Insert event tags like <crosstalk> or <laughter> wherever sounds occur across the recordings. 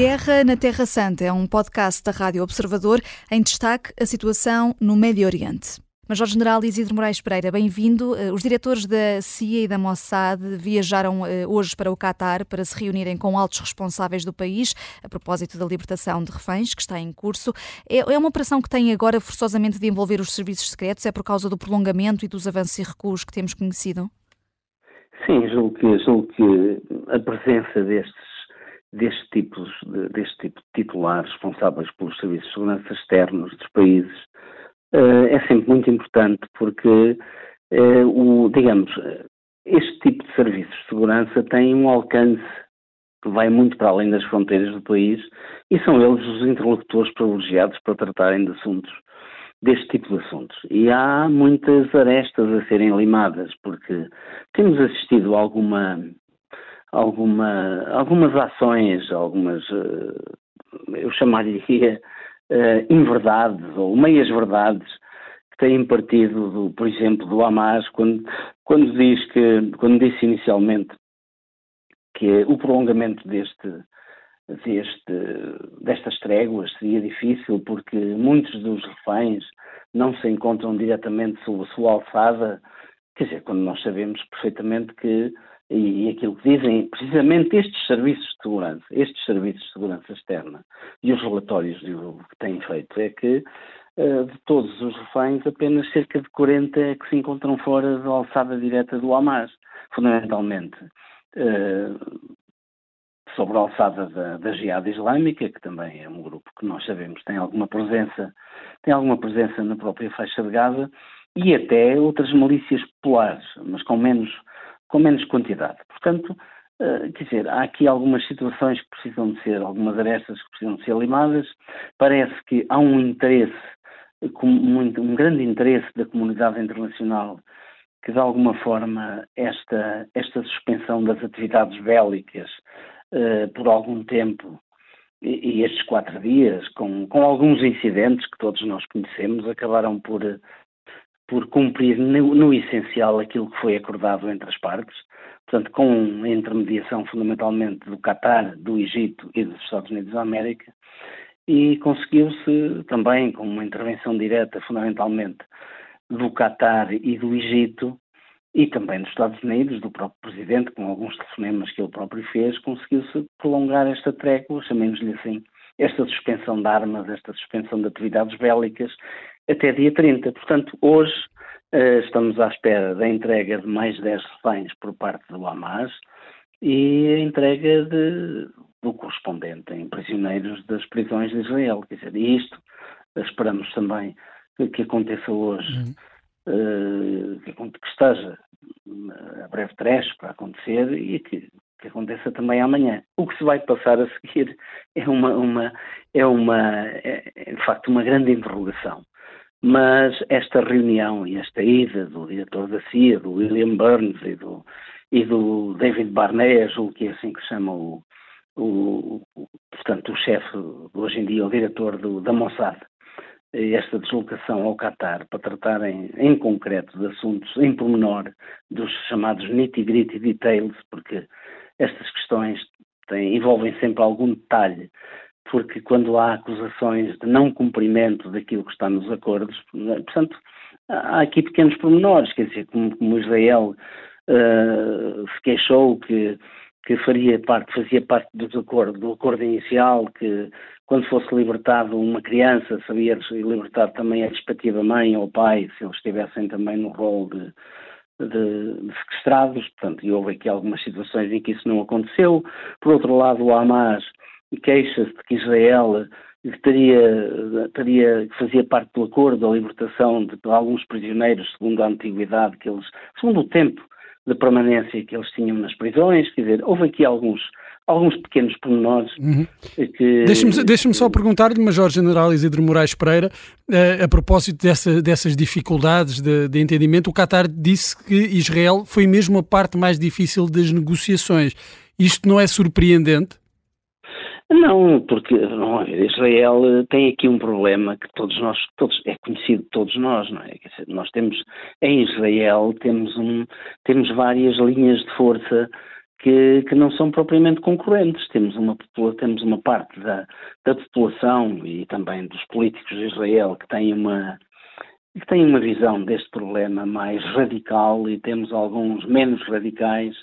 Guerra na Terra Santa é um podcast da Rádio Observador em destaque a situação no Médio Oriente. Major-General Isidro Moraes Pereira, bem-vindo. Eh, os diretores da CIA e da Mossad viajaram eh, hoje para o Catar para se reunirem com altos responsáveis do país a propósito da libertação de reféns que está em curso. É, é uma operação que tem agora forçosamente de envolver os serviços secretos? É por causa do prolongamento e dos avanços e recuos que temos conhecido? Sim, julgo que, julgo que a presença destes deste tipo, deste tipo de titulares responsáveis pelos serviços de segurança externos dos países uh, é sempre muito importante porque, uh, o, digamos, este tipo de serviços de segurança tem um alcance que vai muito para além das fronteiras do país e são eles os interlocutores privilegiados para tratarem de assuntos deste tipo de assuntos. E há muitas arestas a serem limadas, porque temos assistido a alguma, alguma, algumas ações, algumas, eh, eu chamaria uh, <laughs> inverdades ou meias verdades que têm partido, do, por exemplo, do Hamas, quando, quando diz que, quando disse inicialmente que o prolongamento deste, deste, destas tréguas seria difícil porque muitos dos reféns não se encontram diretamente sob a sua alçada, quer dizer, quando nós sabemos perfeitamente que e, e, aquilo que dizem precisamente estes serviços de segurança, estes serviços de segurança externa e os relatórios que têm feito é que uh, de todos os reféns apenas cerca de 40 é que se encontram fora da alçada direta do Hamas, fundamentalmente uh, sobre a alçada da, da Jihad Islâmica, que também é um grupo que nós sabemos tem alguma presença, tem alguma presença na própria faixa de Gaza, e até outras milícias populares, mas com menos com menos quantidade. Portanto, uh, quer dizer, há aqui algumas situações que precisam de ser, algumas arestas que precisam de ser limadas. Parece que há um interesse, um grande interesse da comunidade internacional que de alguma forma esta, esta suspensão das atividades bélicas uh, por algum tempo e, e, estes quatro dias, com, com alguns incidentes que todos nós conhecemos, acabaram por por cumprir no, no, essencial aquilo que foi acordado entre as partes, portanto, com a intermediação fundamentalmente do Qatar, do Egito e dos Estados Unidos da América, e conseguiu-se também, com uma intervenção direta fundamentalmente do Qatar e do Egito, e também dos Estados Unidos, do próprio Presidente, com alguns telefonemas que ele próprio fez, conseguiu-se prolongar esta trégua, chamemos-lhe assim, esta suspensão de armas, esta suspensão de atividades bélicas, até dia 30. Portanto, hoje uh, estamos à espera da entrega de mais 10 reféns por parte do Hamas e a entrega de, do correspondente em prisioneiros das prisões de Israel. Quer dizer, isto esperamos também que, que aconteça hoje, uhum. uh, que, que, esteja a breve trecho para acontecer e que, que aconteça também amanhã. O que se vai passar a seguir é uma, uma é uma é, é, de facto uma grande interrogação mas esta reunião e esta ida do diretor da CIA, do William Burns e do, e do David Barnett, julgo que é assim que se chama o, o, o portanto, o chefe, hoje em dia, o diretor do, da Mossad, esta deslocação ao Qatar para tratarem em concreto de assuntos em pormenor, dos chamados nitty-gritty details, porque estas questões têm, envolvem sempre algum detalhe porque quando há acusações de não cumprimento daquilo que está nos acordos, portanto, há aqui pequenos pormenores, quer dizer, como, como Israel uh, se queixou que, que faria parte, fazia parte do acordo, do acordo inicial, que quando fosse libertado uma criança, sabia libertar também a respectiva mãe ou pai, se eles estivessem também no rol de, de, de, sequestrados, portanto, e houve aqui algumas situações em que isso não aconteceu. Por outro lado, o Hamas queixa-se de que Israel teria, teria, que fazia parte do acordo da libertação de, de alguns prisioneiros, segundo a antiguidade que eles, segundo o tempo de permanência que eles tinham nas prisões, quer dizer, houve aqui alguns, alguns pequenos pormenores uhum. que... Deixe-me deixe só perguntar-lhe, Major-General Isidro Moraes Pereira, a, a propósito dessa, dessas dificuldades de, de, entendimento, o Qatar disse que Israel foi mesmo a parte mais difícil das negociações. Isto não é surpreendente? Não, porque não, Israel eh, tem aqui um problema que todos nós, todos, é conhecido de todos nós, não é? Dizer, nós temos, em Israel, temos, um, temos várias linhas de força que, que, não são propriamente concorrentes. Temos uma, temos uma parte da, da população e também dos políticos de Israel que têm uma, que têm uma visão deste problema mais radical e temos alguns menos radicais,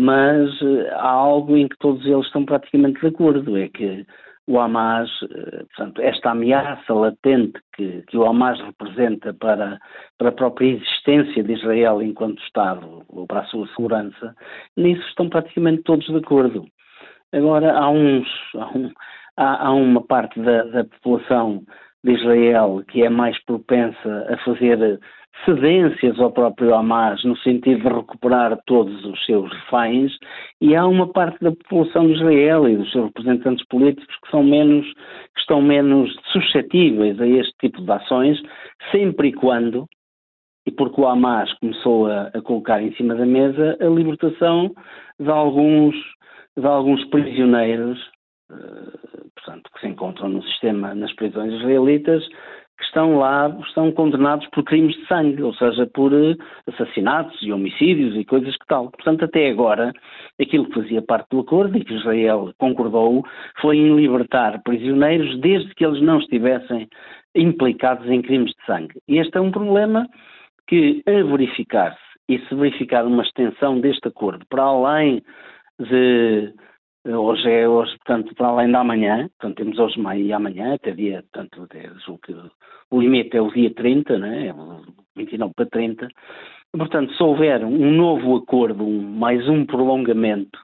mas eh, há algo em que todos eles estão praticamente de acordo, é que o Hamas, eh, portanto, esta ameaça latente que, que, o Hamas representa para, para a própria existência de Israel enquanto Estado, ou para a sua segurança, nisso estão praticamente todos de acordo. Agora, há uns, há, um, há, há uma parte da, da população de Israel que é mais propensa a fazer cedências ao próprio Hamas no sentido de recuperar todos os seus reféns e há uma parte da população de Israel e dos seus representantes políticos que são menos que estão menos suscetíveis a este tipo de ações sempre e quando e porque o Hamas começou a, a colocar em cima da mesa a libertação de alguns de alguns prisioneiros uh, portanto que se encontram no sistema nas prisões israelitas que estão lá, estão condenados por crimes de sangue, ou seja, por eh, assassinatos e homicídios e coisas que tal. Portanto, até agora, aquilo que fazia parte do acordo e que Israel concordou foi em libertar prisioneiros desde que eles não estivessem implicados em crimes de sangue. E este é um problema que, a verificar-se e se verificar uma extensão deste acordo para além de Hoje é hoje, portanto, para além da manhã, portanto, temos hoje meio e amanhã, até dia, portanto, até, que o limite é o dia 30, né, 29 para 30. Portanto, se houver um novo acordo, mais um prolongamento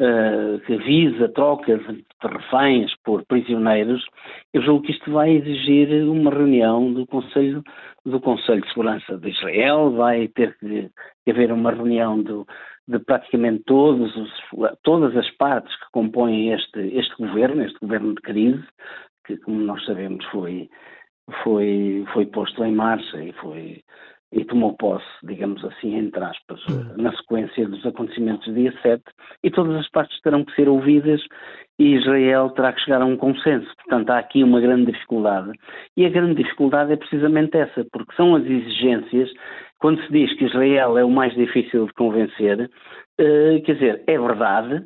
uh, que visa troca de, de reféns por prisioneiros, eu julgo que isto vai exigir uma reunião do Conselho, do Conselho de Segurança de Israel, vai ter que haver uma reunião do de praticamente todos os, todas as partes que compõem este, este governo, este governo de crise, que, como nós sabemos, foi, foi, foi posto em marcha e foi e tomou posse, digamos assim, entre aspas, hum. na sequência dos acontecimentos do dia 7, e todas as partes terão que ser ouvidas e Israel terá que chegar a um consenso. Portanto, há aqui uma grande dificuldade. E a grande dificuldade é precisamente essa, porque são as exigências quando se diz que Israel é o mais difícil de convencer, uh, quer dizer, é verdade,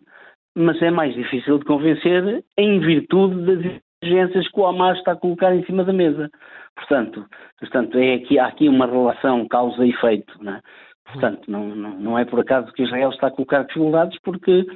mas é mais difícil de convencer em virtude das exigências que o Hamas está a colocar em cima da mesa. Portanto, portanto é aqui, há aqui uma relação causa e efeito. Não é? Portanto, não, não, não é por acaso que Israel está a colocar dificuldades, porque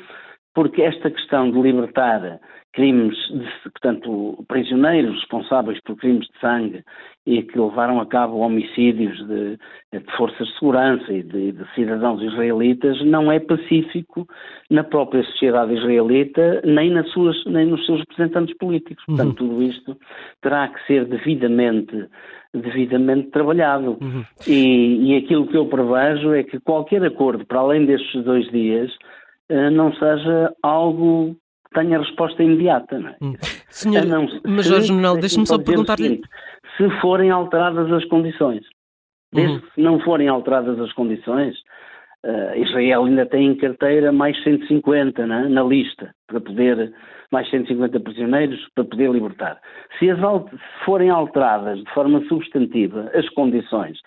porque esta questão de libertar crimes, de, portanto, prisioneiros responsáveis por crimes de sangue e que levaram a cabo homicídios de, de forças de segurança e de, de, cidadãos israelitas não é pacífico na própria sociedade israelita nem, nas suas, nem nos seus representantes políticos. Uhum. Portanto, tudo isto terá que ser devidamente devidamente trabalhado. Uhum. E, e aquilo que eu prevejo é que qualquer acordo, para além destes dois dias, eh, não seja algo tenha resposta imediata. Não é? Hum. Senhor, não, Major General, deixe-me só perguntar-lhe. Se forem alteradas as condições, desde uhum. que não forem alteradas as condições, uh, Israel ainda tem em carteira mais 150 é? na lista, para poder, mais 150 prisioneiros para poder libertar. Se as forem alteradas de forma substantiva as condições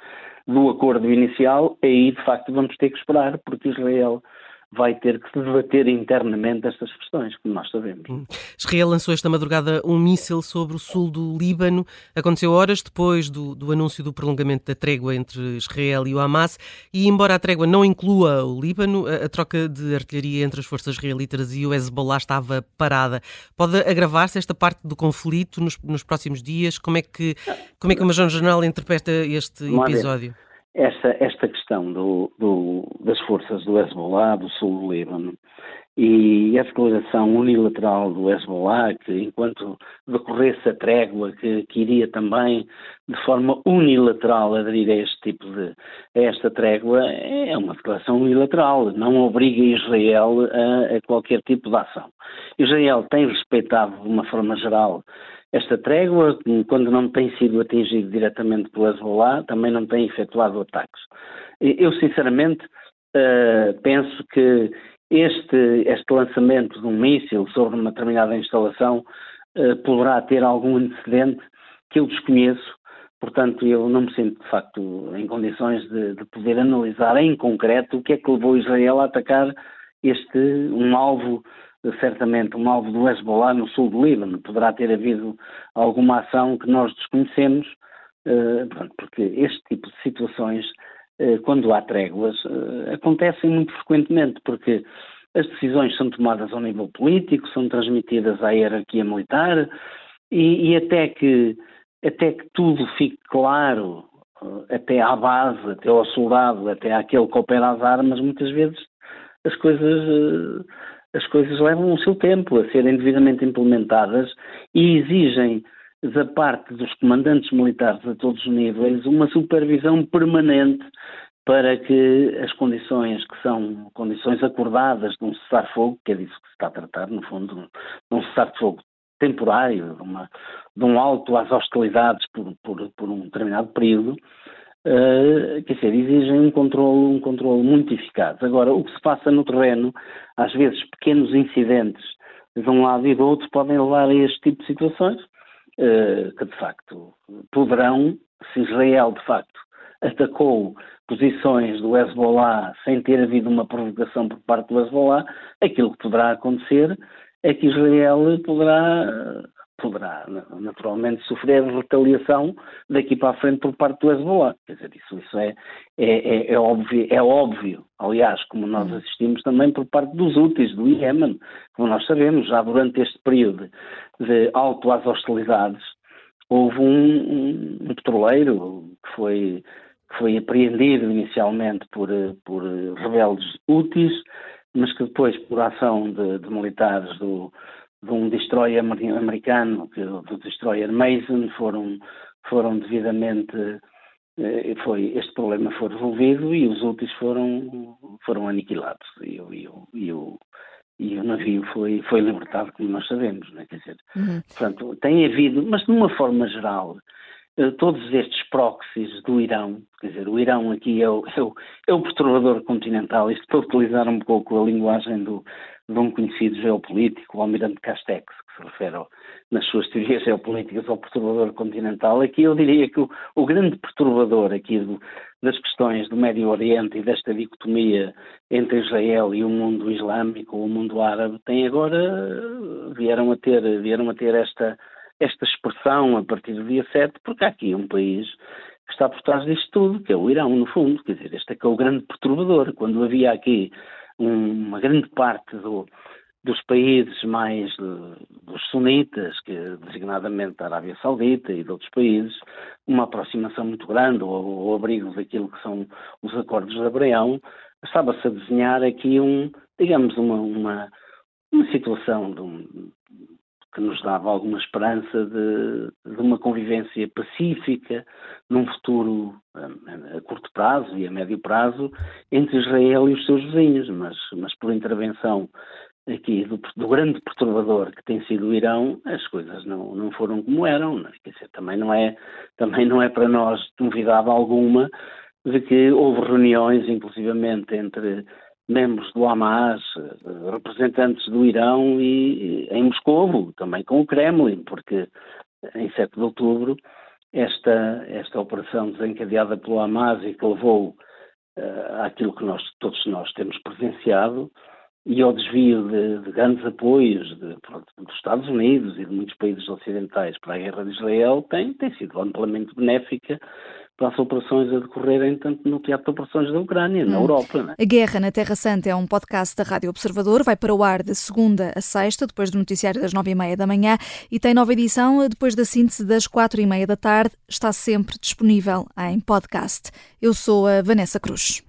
do acordo inicial, aí de facto vamos ter que esperar, porque Israel vai ter que debater internamente estas questões, como nós sabemos. Hum. Israel lançou esta madrugada um míssil sobre o sul do Líbano. Aconteceu horas depois do, do, anúncio do prolongamento da trégua entre Israel e o Hamas. E, embora a trégua não inclua o Líbano, a, a troca de artilharia entre as forças israelitas e o Hezbollah estava parada. Pode agravar-se esta parte do conflito nos, nos, próximos dias? Como é que, como é que o Major-General interpreta este episódio? Esta, esta questão do, do, das forças do Hezbollah, do sul do Líbano, e a declaração unilateral do Hezbollah, que enquanto decorresse a trégua, que, que, iria também de forma unilateral aderir a este tipo de, a esta trégua, é uma declaração unilateral, não obriga Israel a, a qualquer tipo de ação. Israel tem respeitado de uma forma geral esta trégua, quando não tem sido atingido diretamente pelo Hezbollah, também não tem efetuado ataques. Eu, sinceramente, uh, penso que este, este lançamento de um míssil sobre uma determinada instalação uh, poderá ter algum antecedente que eu desconheço, portanto eu não me sinto de facto em condições de, de poder analisar em concreto o que é que levou Israel a atacar este um alvo certamente um alvo do Hezbollah no sul do Líbano. Poderá ter havido alguma ação que nós desconhecemos, porque este tipo de situações, quando há tréguas, acontecem muito frequentemente, porque as decisões são tomadas ao nível político, são transmitidas à hierarquia militar e, e até, que, até que tudo fique claro, eh, até à base, até ao soldado, até àquele que opera as armas, muitas vezes as coisas, eh, as coisas levam o seu tempo a serem devidamente implementadas e exigem da parte dos comandantes militares a todos os níveis uma supervisão permanente para que as condições que são condições acordadas de um cessar-fogo, que é disso que se está a tratar, no fundo, de um cessar-fogo temporário, de, uma, de, um alto às hostilidades por, por, por um determinado período, uh, quer dizer, exigem um controle, um controle muito eficaz. Agora, o que se passa no terreno, às vezes pequenos incidentes de um lado e do outro podem levar a este tipo de situações, uh, que de facto poderão, se Israel de facto atacou posições do Hezbollah sem ter havido uma provocação por parte do Hezbollah, aquilo que poderá acontecer é que Israel poderá, poderá naturalmente sofrer retaliação daqui para a frente por parte do Hezbollah. Quer dizer, isso, isso é, é, é, é, óbvio, é óbvio, aliás, como nós hum. assistimos também por parte dos úteis do Iémen, como nós sabemos, já durante este período de alto às hostilidades, houve um, um, um petroleiro que foi que foi apreendido inicialmente por, por rebeldes úteis, mas que depois, por ação de, de militares do, de um destroyer americano, que, do destroyer Mason, foram, foram devidamente eh, foi, este problema foi resolvido e os úteis foram, foram aniquilados e, e, e, o, e o navio foi, foi libertado, como nós sabemos, né? quer dizer, uhum. portanto, tem havido, mas de uma forma geral, todos estes proxies do Irão, quer dizer, o Irão aqui é o, é o, é o perturbador continental, isto para utilizar um pouco a linguagem do, de um conhecido geopolítico, o almirante Castex, que se refere ao, nas suas teorias geopolíticas ao perturbador continental, aqui eu diria que o, o grande perturbador aqui do, das questões do Médio Oriente e desta dicotomia entre Israel e o mundo islâmico, o mundo árabe, tem agora, vieram a ter, vieram a ter esta esta expressão a partir do dia 7, porque há aqui um país que está por trás disto tudo, que é o Irão, no fundo. Quer dizer, este é que é o grande perturbador. Quando havia aqui um, uma grande parte do, dos países mais dos sunitas, que designadamente da Arábia Saudita e de outros países, uma aproximação muito grande ao, ao abrigo daquilo que são os acordos de Abraão, estava-se a desenhar aqui um, digamos, uma, uma, uma situação de um, que nos dava alguma esperança de, de, uma convivência pacífica num futuro a, a, curto prazo e a médio prazo entre Israel e os seus vizinhos, mas, mas por intervenção aqui do, do, grande perturbador que tem sido o Irão, as coisas não, não foram como eram. Né? Quer dizer, também não é também não é para nós novidade alguma de que houve reuniões, inclusivamente entre membros do Hamas, representantes do Irão e, em Moscou, também com o Kremlin, porque em 7 de outubro esta, esta operação desencadeada pelo Hamas e que levou uh, àquilo que nós, todos nós temos presenciado e ao desvio de, de grandes apoios de, pronto, dos Estados Unidos e de muitos países ocidentais para a guerra de Israel tem, tem sido amplamente benéfica para as operações a decorrerem tanto no teatro de operações da Ucrânia, na hum. Europa. É? A Guerra na Terra Santa é um podcast da Rádio Observador, vai para o ar de segunda a sexta, depois do noticiário das nove e meia da manhã e tem nova edição depois da síntese das quatro e meia da tarde. Está sempre disponível em podcast. Eu sou a Vanessa Cruz.